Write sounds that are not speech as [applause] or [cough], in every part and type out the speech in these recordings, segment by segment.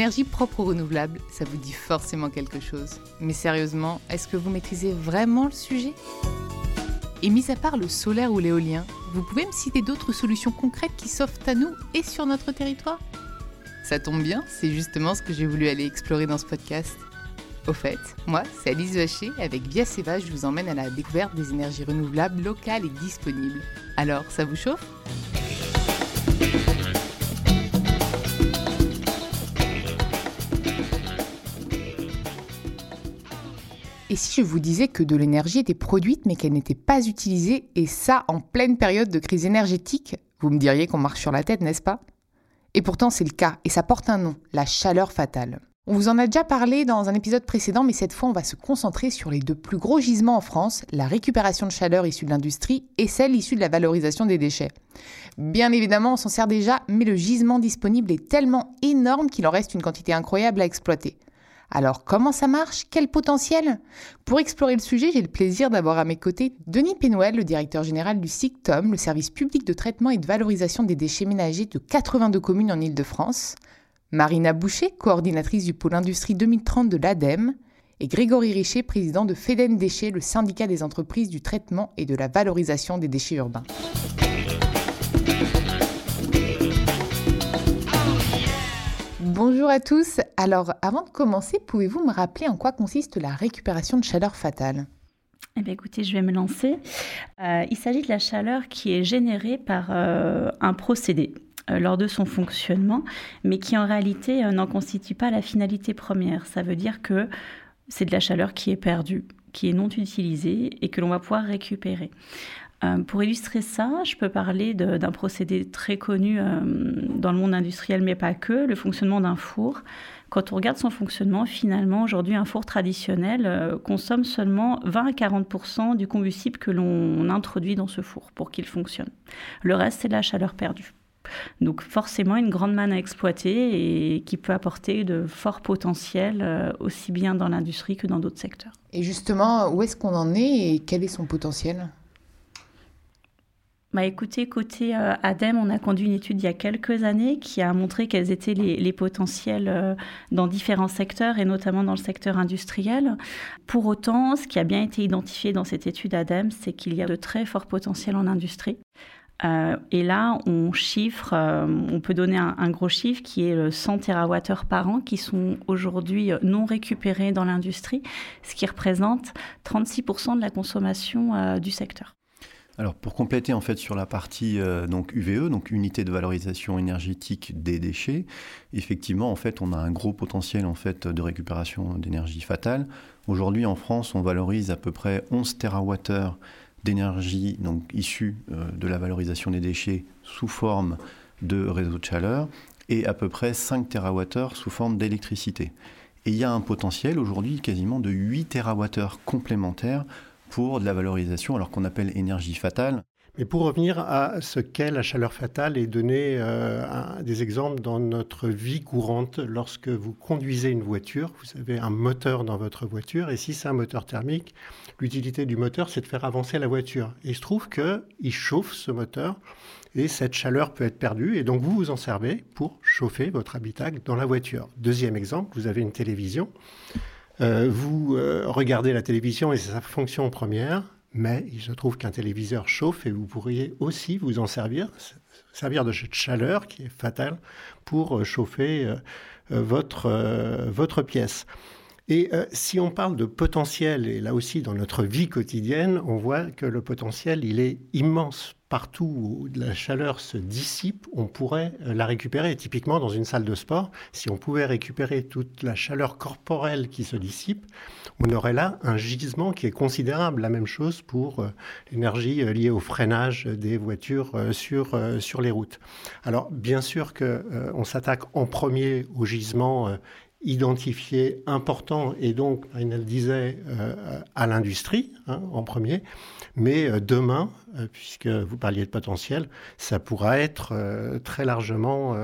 L'énergie propre ou renouvelable, ça vous dit forcément quelque chose. Mais sérieusement, est-ce que vous maîtrisez vraiment le sujet? Et mis à part le solaire ou l'éolien, vous pouvez me citer d'autres solutions concrètes qui s'offrent à nous et sur notre territoire? Ça tombe bien, c'est justement ce que j'ai voulu aller explorer dans ce podcast. Au fait, moi, c'est Alice Vacher, avec Via Seva, je vous emmène à la découverte des énergies renouvelables locales et disponibles. Alors, ça vous chauffe? Et si je vous disais que de l'énergie était produite mais qu'elle n'était pas utilisée, et ça en pleine période de crise énergétique, vous me diriez qu'on marche sur la tête, n'est-ce pas? Et pourtant c'est le cas, et ça porte un nom, la chaleur fatale. On vous en a déjà parlé dans un épisode précédent, mais cette fois on va se concentrer sur les deux plus gros gisements en France, la récupération de chaleur issue de l'industrie et celle issue de la valorisation des déchets. Bien évidemment on s'en sert déjà, mais le gisement disponible est tellement énorme qu'il en reste une quantité incroyable à exploiter. Alors comment ça marche? Quel potentiel? Pour explorer le sujet, j'ai le plaisir d'avoir à mes côtés Denis Pénouel, le directeur général du SICTOM, le service public de traitement et de valorisation des déchets ménagers de 82 communes en Ile-de-France, Marina Boucher, coordinatrice du pôle industrie 2030 de l'ADEME, et Grégory Richer, président de FEDEN Déchets, le syndicat des entreprises du traitement et de la valorisation des déchets urbains. Bonjour à tous. Alors, avant de commencer, pouvez-vous me rappeler en quoi consiste la récupération de chaleur fatale? Eh bien, écoutez, je vais me lancer. Euh, il s'agit de la chaleur qui est générée par euh, un procédé euh, lors de son fonctionnement, mais qui en réalité n'en constitue pas la finalité première. Ça veut dire que c'est de la chaleur qui est perdue, qui est non utilisée et que l'on va pouvoir récupérer. Euh, pour illustrer ça, je peux parler d'un procédé très connu euh, dans le monde industriel, mais pas que, le fonctionnement d'un four. Quand on regarde son fonctionnement, finalement, aujourd'hui, un four traditionnel euh, consomme seulement 20 à 40% du combustible que l'on introduit dans ce four pour qu'il fonctionne. Le reste, c'est la chaleur perdue. Donc forcément une grande manne à exploiter et qui peut apporter de forts potentiels aussi bien dans l'industrie que dans d'autres secteurs. Et justement, où est-ce qu'on en est et quel est son potentiel? Bah écoutez, côté euh, ADEME, on a conduit une étude il y a quelques années qui a montré quels étaient les, potentiels euh, dans différents secteurs et notamment dans le secteur industriel. Pour autant, ce qui a bien été identifié dans cette étude ADEME, c'est qu'il y a de très forts potentiels en industrie. Euh, et là, on chiffre, on peut donner un, un, gros chiffre qui est 100 TWh par an qui sont aujourd'hui non récupérés dans l'industrie, ce qui représente 36% de la consommation du secteur. Alors pour compléter en fait sur la partie euh, UVE, donc unité de valorisation énergétique des déchets, effectivement en fait on a un gros potentiel en fait de récupération d'énergie fatale. Aujourd'hui en France on valorise à peu près 11 TWh d'énergie donc issue euh, de la valorisation des déchets sous forme de réseau de chaleur et à peu près 5 TWh sous forme d'électricité. Et il y a un potentiel aujourd'hui quasiment de 8 TWh complémentaires pour de la valorisation, alors qu'on appelle énergie fatale. Mais pour revenir à ce qu'est la chaleur fatale et donner euh, des exemples dans notre vie courante, lorsque vous conduisez une voiture, vous avez un moteur dans votre voiture, et si c'est un moteur thermique, l'utilité du moteur, c'est de faire avancer la voiture. Et il se trouve qu'il chauffe ce moteur, et cette chaleur peut être perdue, et donc vous vous en servez pour chauffer votre habitacle dans la voiture. Deuxième exemple, vous avez une télévision. Euh, vous euh, regardez la télévision et c'est sa fonction première, mais il se trouve qu'un téléviseur chauffe et vous pourriez aussi vous en servir, servir de cette chaleur qui est fatale pour euh, chauffer votre, votre pièce. Et si on parle de potentiel, et là aussi dans notre vie quotidienne, on voit que le potentiel, il est immense partout où la chaleur se dissipe, on pourrait euh, la récupérer. Typiquement, dans une salle de sport, si on pouvait récupérer toute la chaleur corporelle qui se dissipe, on aurait là un gisement qui est considérable. La même chose pour euh, l'énergie euh, liée au freinage des voitures sur, sur les routes. Alors, bien sûr qu'on s'attaque en premier au gisement identifié important et donc, il disait, à l'industrie hein, en premier. Mais euh, demain, euh, puisque vous parliez de potentiel, ça pourra être euh, très largement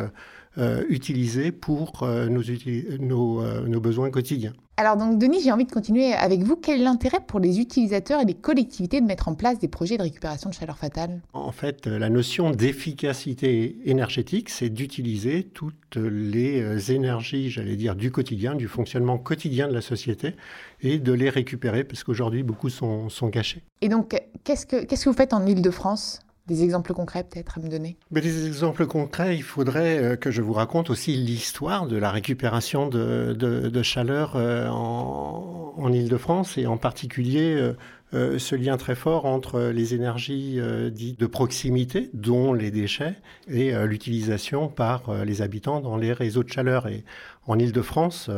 utilisé pour nos, besoins quotidiens. Alors donc Denis, j'ai envie de continuer avec vous. Quel est l'intérêt pour les utilisateurs et les collectivités de mettre en place des projets de récupération de chaleur fatale? En fait, la notion d'efficacité énergétique, c'est d'utiliser toutes les euh, énergies, j'allais dire, du quotidien, du fonctionnement quotidien de la société, et de les récupérer, parce qu'aujourd'hui, beaucoup sont, sont gâchés. Et donc, qu'est-ce que, qu'est-ce que vous faites en Ile-de-France des exemples concrets peut-être à me donner? Mais Des exemples concrets, il faudrait euh, que je vous raconte aussi l'histoire de la récupération de, chaleur euh, en, en Ile-de-France et en particulier euh, ce lien très fort entre les énergies dites de proximité, dont les déchets, et l'utilisation par les habitants dans les réseaux de chaleur. Et en Ile-de-France,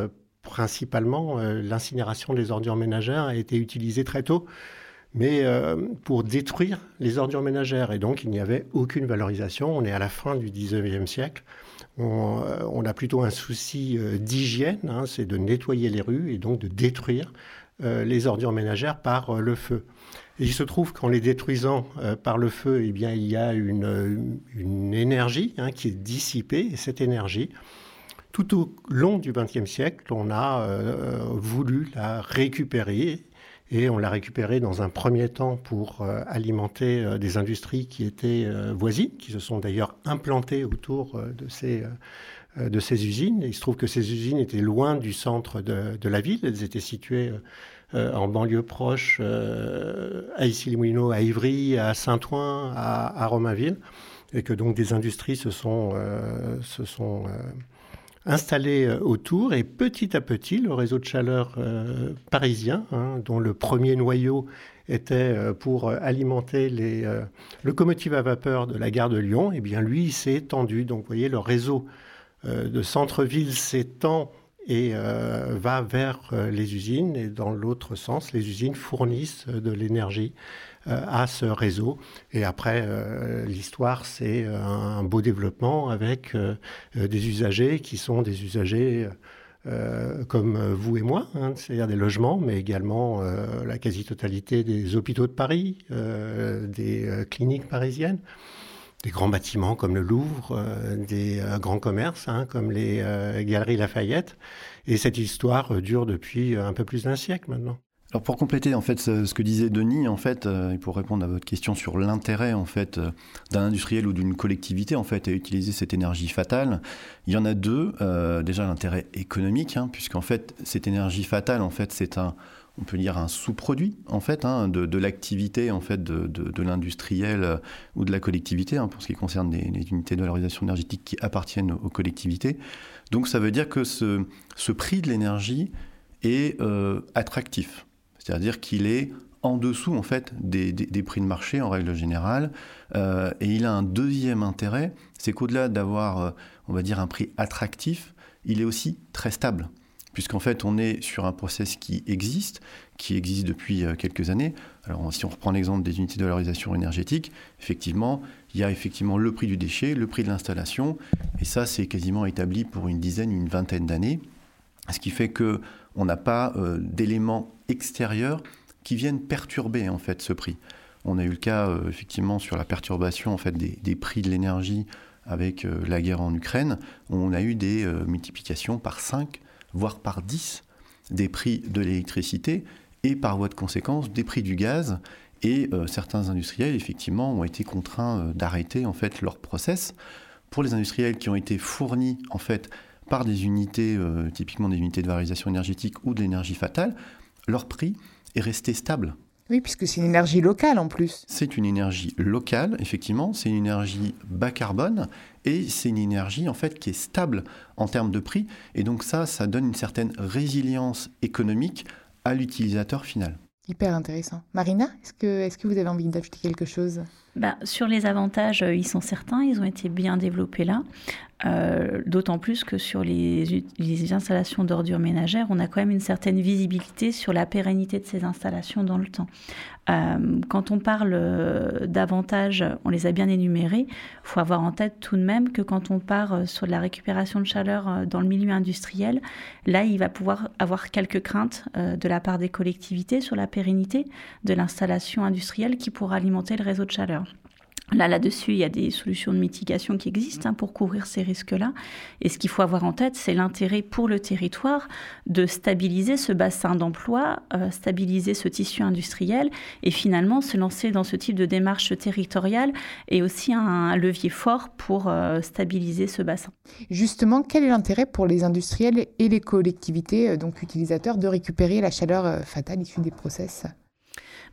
principalement, l'incinération des ordures ménagères a été utilisée très tôt mais euh, pour détruire les ordures ménagères. Et donc, il n'y avait aucune valorisation. On est à la fin du 19e siècle. On, euh, a plutôt un souci euh, d'hygiène, hein, c'est de nettoyer les rues et donc de détruire les ordures ménagères par le feu. Il se trouve qu'en les détruisant par le feu, eh bien, il y a une, une énergie hein, qui est dissipée, et cette énergie, tout au long du XXe siècle, on a voulu la récupérer et on l'a récupéré dans un premier temps pour euh, alimenter euh, des industries qui étaient euh, voisines, qui se sont d'ailleurs implantées autour de ces, usines. il se trouve que ces usines étaient loin du centre de, la ville. Elles étaient situées en banlieue proche, à Issy-les-Moulineaux, à Ivry, à Saint-Ouen, à, à, Romainville. Et que donc des industries se sont, se sont installés euh, autour et petit à petit, le réseau de chaleur euh, parisien, hein, dont le premier noyau était euh, pour alimenter les locomotives à vapeur de la gare de Lyon, et eh bien lui s'est étendu. Donc vous voyez, le réseau de centre-ville s'étend et va vers les usines et dans l'autre sens, les usines fournissent de l'énergie à ce réseau. Et après, euh, l'histoire, c'est euh, un beau développement avec des usagers qui sont des usagers comme vous et moi, hein, c'est-à-dire des logements, mais également la quasi-totalité des hôpitaux de Paris, des cliniques parisiennes, des grands bâtiments comme le Louvre, des grands commerces hein, comme les Galeries Lafayette. Et cette histoire dure depuis un peu plus d'un siècle maintenant. Alors pour compléter en fait ce, que disait Denis en fait euh, et pour répondre à votre question sur l'intérêt en fait euh, d'un industriel ou d'une collectivité en fait à utiliser cette énergie fatale, il y en a deux. Euh, déjà l'intérêt économique hein, puisqu'en fait cette énergie fatale en fait c'est un on peut dire un sous-produit en fait hein, de, l'activité en fait de, de, l'industriel ou de la collectivité hein, pour ce qui concerne les, unités de valorisation énergétique qui appartiennent aux, collectivités. Donc ça veut dire que ce, ce prix de l'énergie est attractif. C'est-à-dire qu'il est en dessous en fait des, prix de marché en règle générale. Euh, et il a un deuxième intérêt, c'est qu'au-delà d'avoir, euh, on va dire, un prix attractif, il est aussi très stable. Puisqu'en fait, on est sur un process qui existe, qui existe depuis euh, quelques années. Alors, si on reprend l'exemple des unités de valorisation énergétique, effectivement, il y a effectivement le prix du déchet, le prix de l'installation, et ça, c'est quasiment établi pour une dizaine, une vingtaine d'années. Ce qui fait que on n'a pas euh, d'éléments extérieurs qui viennent perturber en fait ce prix. On a eu le cas euh, effectivement sur la perturbation en fait des, prix de l'énergie avec euh, la guerre en Ukraine. On a eu des multiplications par 5, voire par 10 des prix de l'électricité et par voie de conséquence des prix du gaz. Et certains industriels effectivement ont été contraints d'arrêter en fait leur process. Pour les industriels qui ont été fournis en fait par des unités, euh, typiquement des unités de valorisation énergétique ou de l'énergie fatale, leur prix est resté stable. Oui, puisque c'est une énergie locale en plus. C'est une énergie locale, effectivement, c'est une énergie bas carbone et c'est une énergie en fait qui est stable en termes de prix et donc ça, ça donne une certaine résilience économique à l'utilisateur final. Hyper intéressant. Marina, est-ce que, est que vous avez envie d'ajouter quelque chose? Bah, Sur les avantages, euh, ils sont certains, ils ont été bien développés là. Euh, d'autant plus que sur les, installations d'ordures ménagères, on a quand même une certaine visibilité sur la pérennité de ces installations dans le temps. Euh, quand on parle euh, d'avantages, on les a bien énumérés. Il faut avoir en tête tout de même que quand on part sur la récupération de chaleur dans le milieu industriel, là, il va pouvoir avoir quelques craintes de la part des collectivités sur la pérennité de l'installation industrielle qui pourra alimenter le réseau de chaleur. Là, là-dessus, il y a des solutions de mitigation qui existent hein, pour couvrir ces risques-là. Et ce qu'il faut avoir en tête, c'est l'intérêt pour le territoire de stabiliser ce bassin d'emploi, euh, stabiliser ce tissu industriel et finalement se lancer dans ce type de démarche territoriale et aussi un, levier fort pour euh, stabiliser ce bassin. Justement, quel est l'intérêt pour les industriels et les collectivités, euh, donc utilisateurs, de récupérer la chaleur fatale issue des process?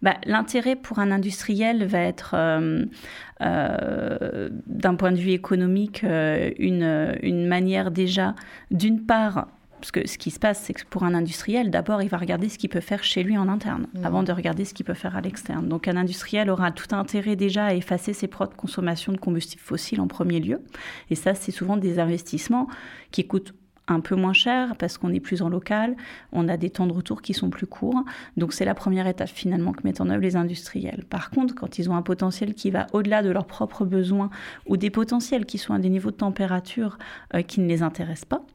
Bah, l'intérêt pour un industriel va être, euh, euh, d'un point de vue économique, euh, une, une manière déjà, d'une part, parce que ce qui se passe, c'est que pour un industriel, d'abord, il va regarder ce qu'il peut faire chez lui en interne, mmh. avant de regarder ce qu'il peut faire à l'externe. Donc un industriel aura tout intérêt déjà à effacer ses propres consommations de combustibles fossiles en premier lieu. Et ça, c'est souvent des investissements qui coûtent un peu moins cher parce qu'on est plus en local, on a des temps de retour qui sont plus courts. Donc c'est la première étape finalement que mettent en œuvre les industriels. Par contre, quand ils ont un potentiel qui va au-delà de leurs propres besoins ou des potentiels qui sont à des niveaux de température euh, qui ne les intéressent pas,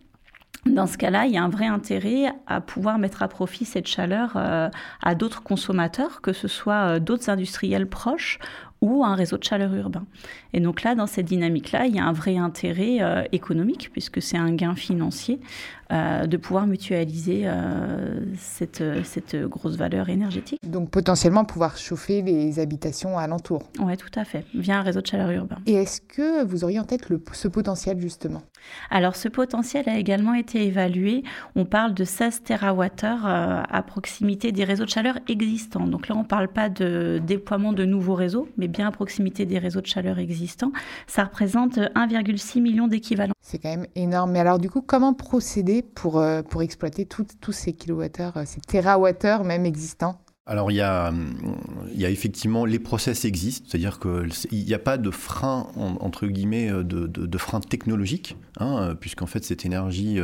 dans ce cas-là, il y a un vrai intérêt à pouvoir mettre à profit cette chaleur euh, à d'autres consommateurs, que ce soit euh, d'autres industriels proches ou un réseau de chaleur urbain. Et donc là, dans cette dynamique-là, il y a un vrai intérêt euh, économique, puisque c'est un gain financier, euh, de pouvoir mutualiser euh, cette, cette grosse valeur énergétique. Donc potentiellement pouvoir chauffer les habitations alentours. Oui, tout à fait, via un réseau de chaleur urbain. Et est-ce que vous auriez en tête le, ce potentiel justement? Alors ce potentiel a également été évalué. On parle de 16 TWh à proximité des réseaux de chaleur existants. Donc là, on ne parle pas de déploiement de nouveaux réseaux, mais bien à proximité des réseaux de chaleur existants. Ça représente 1,6 million d'équivalents. C'est quand même énorme. Mais alors du coup, comment procéder pour, euh, pour exploiter tous ces kilowattheures, euh, ces terawattheures même existants? Alors il y, a, il y a effectivement les process existent, c'est-à-dire qu'il n'y a pas de frein entre guillemets de, de, frein technologique, hein, puisqu'en fait cette énergie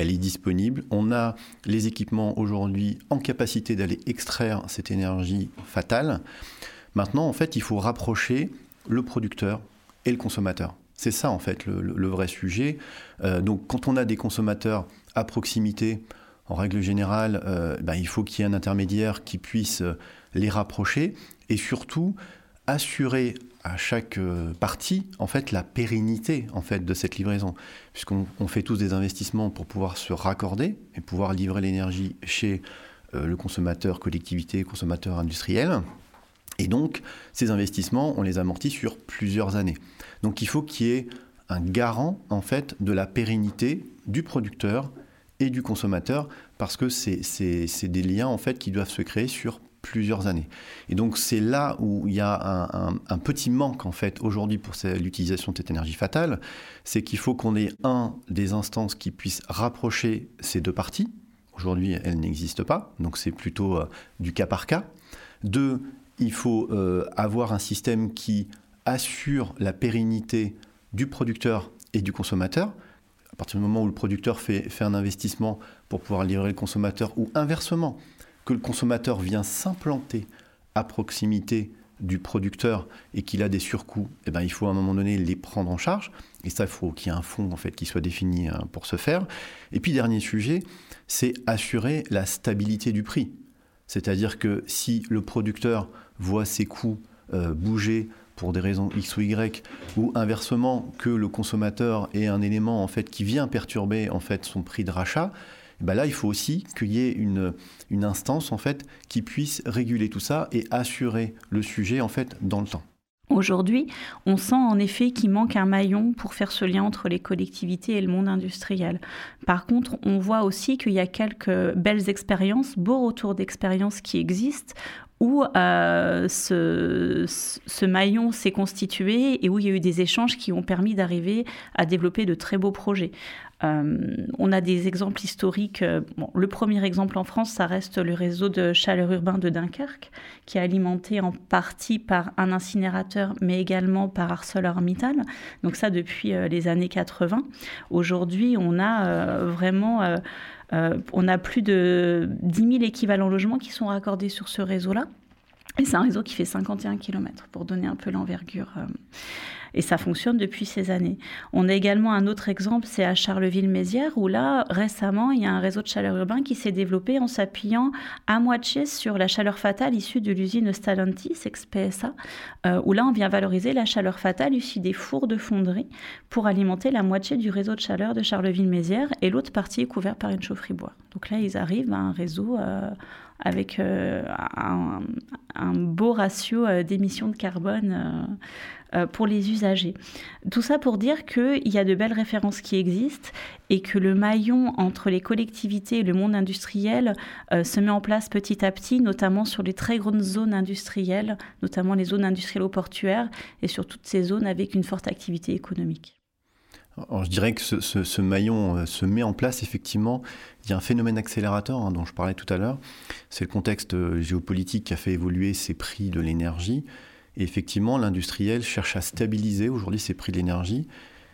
elle est disponible. On a les équipements aujourd'hui en capacité d'aller extraire cette énergie fatale. Maintenant, en fait, il faut rapprocher le producteur et le consommateur. C'est ça, en fait, le, vrai sujet. Euh, donc, quand on a des consommateurs à proximité, en règle générale, euh, ben, il faut qu'il y ait un intermédiaire qui puisse euh, les rapprocher et surtout assurer à chaque partie en fait la pérennité en fait de cette livraison puisqu'on fait tous des investissements pour pouvoir se raccorder et pouvoir livrer l'énergie chez le consommateur collectivité consommateur industriel et donc, ces investissements, on les amortit sur plusieurs années. Donc, il faut qu'il y ait un garant, en fait, de la pérennité du producteur et du consommateur, parce que c'est des liens, en fait, qui doivent se créer sur plusieurs années. Et donc, c'est là où il y a un, petit manque, en fait, aujourd'hui pour l'utilisation de cette énergie fatale, c'est qu'il faut qu'on ait, un, des instances qui puissent rapprocher ces deux parties. Aujourd'hui, elles n'existent pas, donc c'est plutôt euh, du cas par cas. Deux, il faut euh, avoir un système qui assure la pérennité du producteur et du consommateur. À partir du moment où le producteur fait, fait un investissement pour pouvoir livrer le consommateur, ou inversement, que le consommateur vient s'implanter à proximité du producteur et qu'il a des surcoûts, eh ben, il faut à un moment donné les prendre en charge. Et ça, il faut qu'il y ait un fonds en fait, qui soit défini hein, pour ce faire. Et puis, dernier sujet, c'est assurer la stabilité du prix. C'est-à-dire que si le producteur voit ses coûts euh, bouger pour des raisons X ou Y, ou inversement que le consommateur ait un élément en fait qui vient perturber en fait son prix de rachat, eh ben là il faut aussi qu'il y ait une, une instance en fait qui puisse réguler tout ça et assurer le sujet en fait dans le temps. Aujourd'hui, on sent en effet qu'il manque un maillon pour faire ce lien entre les collectivités et le monde industriel. Par contre, on voit aussi qu'il y a quelques belles expériences, beaux retours d'expériences qui existent, où euh, ce, maillon s'est constitué et où il y a eu des échanges qui ont permis d'arriver à développer de très beaux projets. Euh, on a des exemples historiques. Euh, le premier exemple en France, ça reste le réseau de chaleur urbain de Dunkerque, qui est alimenté en partie par un incinérateur, mais également par ArcelorMittal. Donc ça depuis les années 80. Aujourd'hui, on a vraiment... on a plus de 10 000 équivalents logements qui sont raccordés sur ce réseau-là. Et c'est un réseau qui fait 51 km, pour donner un peu l'envergure. Et ça fonctionne depuis ces années. On a également un autre exemple, c'est à Charleville-Mézières, où là, récemment, il y a un réseau de chaleur urbain qui s'est développé en s'appuyant à moitié sur la chaleur fatale issue de l'usine Stellantis, ex-PSA, euh, où là, on vient valoriser la chaleur fatale issue des fours de fonderie pour alimenter la moitié du réseau de chaleur de Charleville-Mézières, et l'autre partie est couverte par une chaufferie bois. Donc là, ils arrivent à un réseau euh, avec euh, un, beau ratio d'émissions de carbone pour les usagers. Tout ça pour dire qu'il y a de belles références qui existent et que le maillon entre les collectivités et le monde industriel se met en place petit à petit, notamment sur les très grandes zones industrielles, notamment les zones industrielles portuaires et sur toutes ces zones avec une forte activité économique je dirais que ce, maillon euh, se met en place effectivement. Il y a un phénomène accélérateur hein, dont je parlais tout à l'heure. C'est le contexte euh, géopolitique qui a fait évoluer ces prix de l'énergie. Et effectivement, l'industriel cherche à stabiliser aujourd'hui ces prix de l'énergie.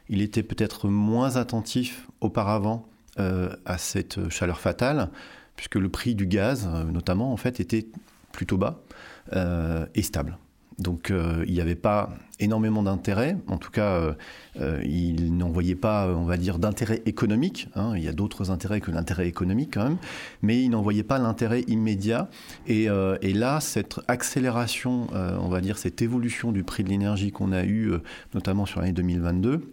Il était peut-être moins attentif auparavant euh, à cette chaleur fatale, puisque le prix du gaz, notamment, en fait, était plutôt bas et stable. Donc euh, il n'y avait pas énormément d'intérêt, en tout cas euh, euh, il n'en voyait pas, on va dire, d'intérêt économique, hein. il y a d'autres intérêts que l'intérêt économique quand même, mais il n'en voyait pas l'intérêt immédiat. Et, et, là, cette accélération, on va dire, cette évolution du prix de l'énergie qu'on a eu, notamment sur l'année 2022,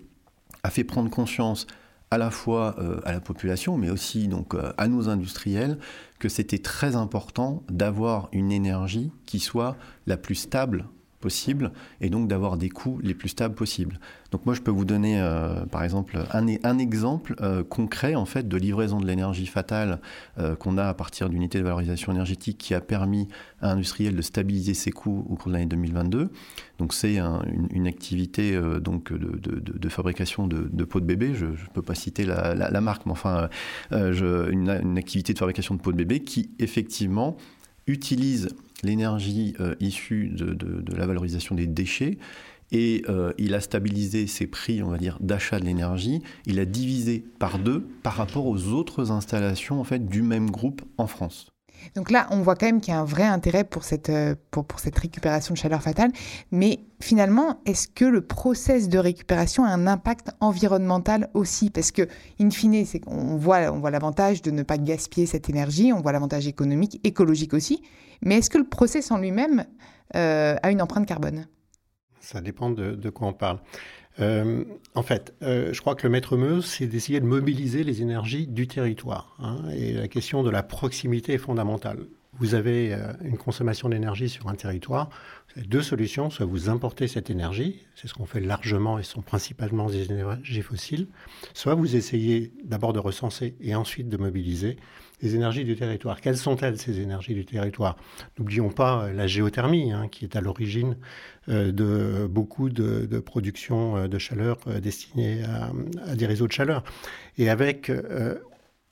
a fait prendre conscience à la fois à la population, mais aussi donc à nos industriels, que c'était très important d'avoir une énergie qui soit la plus stable possible et donc d'avoir des coûts les plus stables possibles. Donc moi je peux vous donner euh, par exemple un, un exemple euh, concret en fait de livraison de l'énergie fatale euh, qu'on a à partir d'unités de valorisation énergétique qui a permis à industriel de stabiliser ses coûts au cours de l'année 2022. Donc c'est une, activité donc de, de, de, fabrication de, pots de bébé. Je ne peux pas citer la, marque, mais enfin une, une activité de fabrication de pots de bébé qui effectivement utilise l'énergie euh, issue de, la valorisation des déchets et euh, il a stabilisé ses prix, on va d'achat de l'énergie. Il a divisé par deux par rapport aux autres installations du même groupe en France. Donc là, on voit quand même qu'il y a un vrai intérêt pour cette, euh, pour, pour cette récupération de chaleur fatale. Mais finalement, est-ce que le process de récupération a un impact environnemental aussi? Parce que, in fine, qu'on voit, on voit l'avantage de ne pas gaspiller cette énergie, on voit l'avantage économique, écologique aussi. Mais est-ce que le process en lui-même euh, a une empreinte carbone? Ça dépend de, quoi on parle. Euh, en fait, euh, je crois que le maître mot, c'est d'essayer de mobiliser les énergies du territoire. Hein, et la question de la proximité est fondamentale. Vous avez une consommation d'énergie sur un territoire. Deux solutions. Soit vous importez cette énergie, c'est ce qu'on fait largement et sont principalement des énergies fossiles. Soit vous essayez d'abord de recenser et ensuite de mobiliser les énergies du territoire. Quelles sont-elles, ces énergies du territoire? N'oublions pas euh, la géothermie, hein, qui est à l'origine euh, de beaucoup de, de production euh, de chaleur destinée à, des réseaux de chaleur. Et avec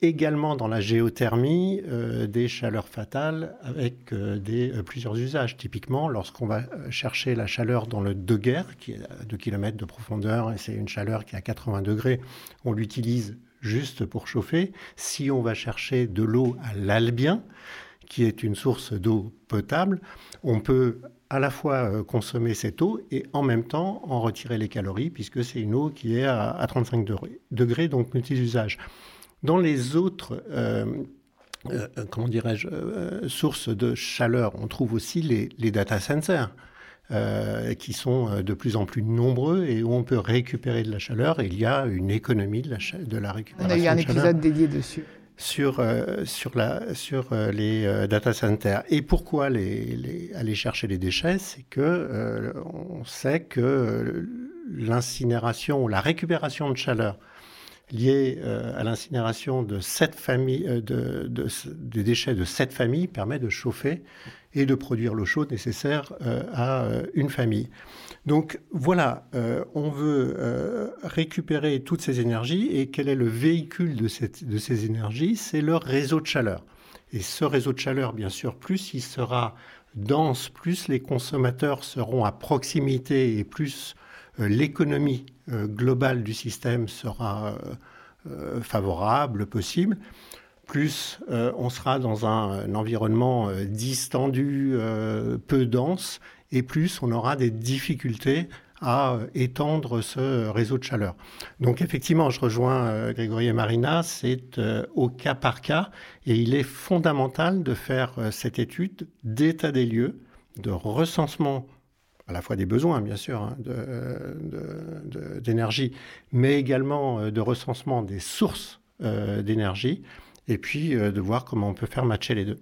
également dans la géothermie des chaleurs fatales avec des, plusieurs usages. Typiquement, lorsqu'on va chercher la chaleur dans le Deguerre, qui est à 2 km de profondeur, et c'est une chaleur qui est à 80 degrés, on l'utilise juste pour chauffer. Si on va chercher de l'eau à l'Albien, qui est une source d'eau potable, on peut à la fois euh, consommer cette eau et en même temps en retirer les calories, puisque c'est une eau qui est à, 35 degrés, donc multi-usage. Dans les autres euh, euh, comment dirais-je, sources de chaleur, on trouve aussi les, les data centers. Euh, qui sont euh, de plus en plus nombreux et où on peut récupérer de la chaleur. Et il y a une économie de la, de la récupération. On a eu un épisode dédié dessus. Sur, euh, sur, la, sur les data centers. Et pourquoi les, aller chercher les déchets? C'est que on sait que l'incinération, la récupération de chaleur liée à l'incinération de cette famille, de, de, des déchets de cette famille permet de chauffer et de produire l'eau chaude nécessaire euh, à euh, une famille. Donc voilà, euh, on veut récupérer toutes ces énergies et quel est le véhicule de, cette, de ces énergies? C'est le réseau de chaleur. Et ce réseau de chaleur, bien sûr, plus il sera dense, plus les consommateurs seront à proximité et plus l'économie globale du système sera favorable, possible, plus euh, on sera dans un, environnement euh, distendu, euh, peu dense, et plus on aura des difficultés à étendre ce réseau de chaleur. Donc effectivement, je rejoins Grégory et Marina, c'est au cas par cas et il est fondamental de faire cette étude d'état des lieux, de recensement à la fois des besoins, bien sûr, hein, d'énergie, mais également euh, de recensement des sources euh, d'énergie, et puis euh, de voir comment on peut faire matcher les deux.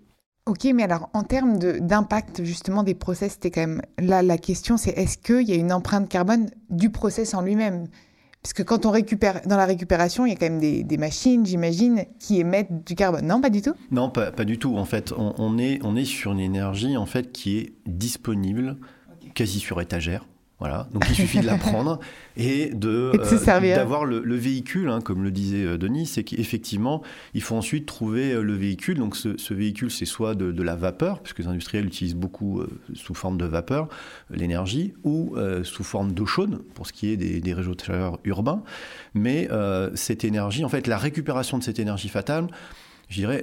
Ok, mais alors en termes d'impact justement des process, c'était quand même là la question, c'est est-ce qu'il y a une empreinte carbone du process en lui-même? Parce que quand on récupère, dans la récupération, il y a quand même des, machines, j'imagine, qui émettent du carbone. Non, pas du tout? Non, pas, pas, du tout. En fait, on, on, est, on est sur une énergie en fait, qui est disponible quasi sur étagère. Voilà. Donc il suffit de [laughs] la prendre et de euh, d'avoir le, véhicule, hein, comme le disait euh, Denis, c'est qu'effectivement il faut ensuite trouver euh, le véhicule. Donc ce, véhicule c'est soit de, la vapeur, puisque les industriels utilisent beaucoup sous forme de vapeur l'énergie, ou sous forme d'eau chaude pour ce qui est des, des réseaux de chaleur urbains. Mais cette énergie, en fait, la récupération de cette énergie fatale je dirais,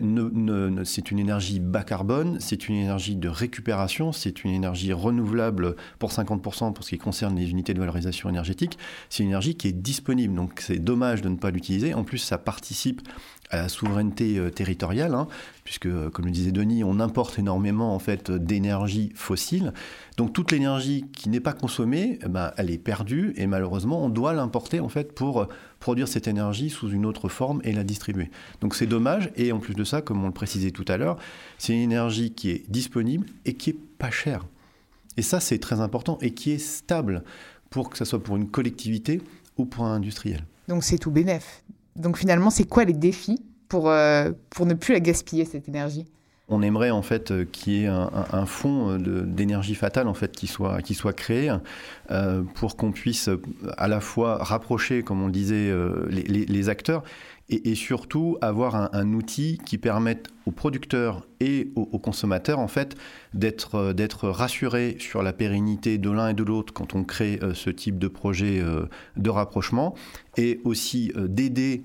c'est une énergie bas carbone, c'est une énergie de récupération, c'est une énergie renouvelable pour 50% pour ce qui concerne les unités de valorisation énergétique. C'est une énergie qui est disponible, donc c'est dommage de ne pas l'utiliser. En plus, ça participe à la souveraineté euh, territoriale, hein, puisque, euh, comme le disait Denis, on importe énormément en fait d'énergie fossile. Donc toute l'énergie qui n'est pas consommée, eh ben, elle est perdue et malheureusement, on doit l'importer en fait pour euh, produire cette énergie sous une autre forme et la distribuer. Donc c'est dommage et en plus de ça, comme on le précisait tout à l'heure, c'est une énergie qui est disponible et qui est pas chère. Et ça, c'est très important et qui est stable pour que ce soit pour une collectivité ou pour un industriel. Donc c'est tout bénef. Donc finalement, c'est quoi les défis pour, euh, ne plus la gaspiller, cette énergie? On aimerait en fait euh, qu'il y ait un, fonds euh, d'énergie fatale en fait qui soit qui soit créé pour qu'on puisse à la fois rapprocher, comme on le disait, les acteurs et, surtout avoir un, outil qui permette aux producteurs et aux, consommateurs en fait d'être euh, rassurés sur la pérennité de l'un et de l'autre quand on crée euh, ce type de projet euh, de rapprochement et aussi d'aider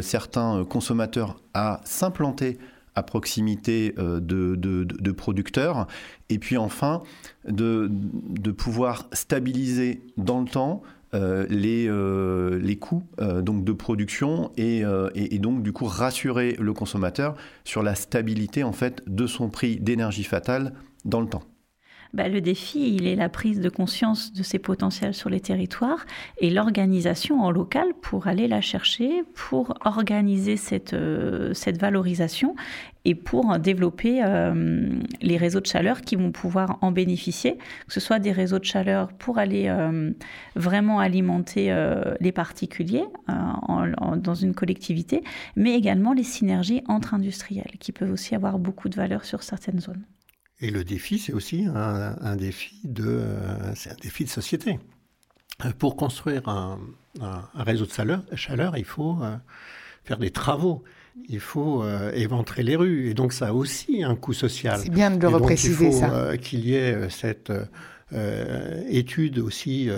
certains consommateurs à s'implanter à proximité de, producteurs, et puis enfin de pouvoir stabiliser dans le temps euh, les, euh, les coûts euh, donc de production et, et, donc du coup rassurer le consommateur sur la stabilité en fait de son prix d'énergie fatale dans le temps. Bah, le défi, il est la prise de conscience de ces potentiels sur les territoires et l'organisation en local pour aller la chercher, pour organiser cette, euh, valorisation et pour développer euh, les réseaux de chaleur qui vont pouvoir en bénéficier, que ce soit des réseaux de chaleur pour aller euh, vraiment alimenter les particuliers dans une collectivité, mais également les synergies entre industriels qui peuvent aussi avoir beaucoup de valeur sur certaines zones. Et le défi, c'est aussi un, défi de, c'est un défi de société. Pour construire un, réseau de chaleur, chaleur, il faut euh, faire des travaux. Il faut euh, éventrer les rues. Et donc, ça a aussi un coût social. C'est bien de le repréciser, il faut, euh, qu'il y ait cette étude aussi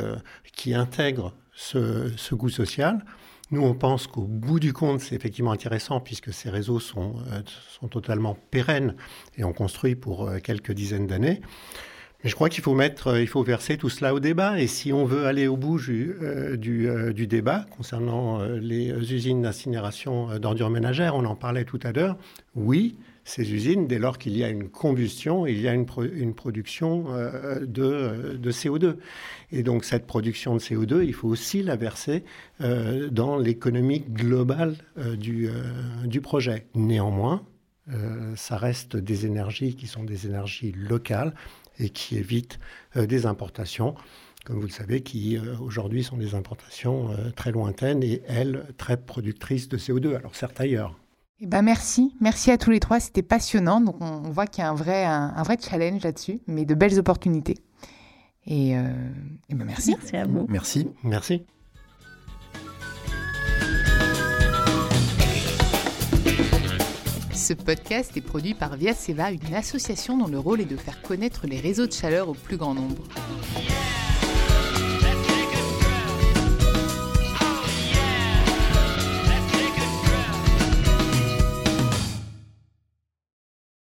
qui intègre ce, ce coût social. Nous, on pense qu'au bout du compte, c'est effectivement intéressant puisque ces réseaux sont, euh, totalement pérennes et on construit pour euh, quelques dizaines d'années. Mais je crois qu'il faut mettre, euh, il faut verser tout cela au débat. Et si on veut aller au bout du, débat concernant les usines d'incinération d'ordures ménagères, on en parlait tout à l'heure, oui, ces usines, dès lors qu'il y a une combustion, il y a une, production euh, de, de, CO2. Et donc cette production de CO2, il faut aussi la verser euh, dans l'économie globale euh, du, du projet. Néanmoins, ça reste des énergies qui sont des énergies locales et qui évitent des importations comme vous le savez, qui aujourd'hui sont des importations très lointaines et, elles, très productrices de CO2. Alors certes ailleurs, eh ben merci, merci à tous les trois, c'était passionnant. Donc on, voit qu'il y a un vrai, un, vrai challenge là-dessus, mais de belles opportunités. Et, euh, ben merci. Merci à vous. Merci. Merci. Ce podcast est produit par Via Seva, une association dont le rôle est de faire connaître les réseaux de chaleur au plus grand nombre.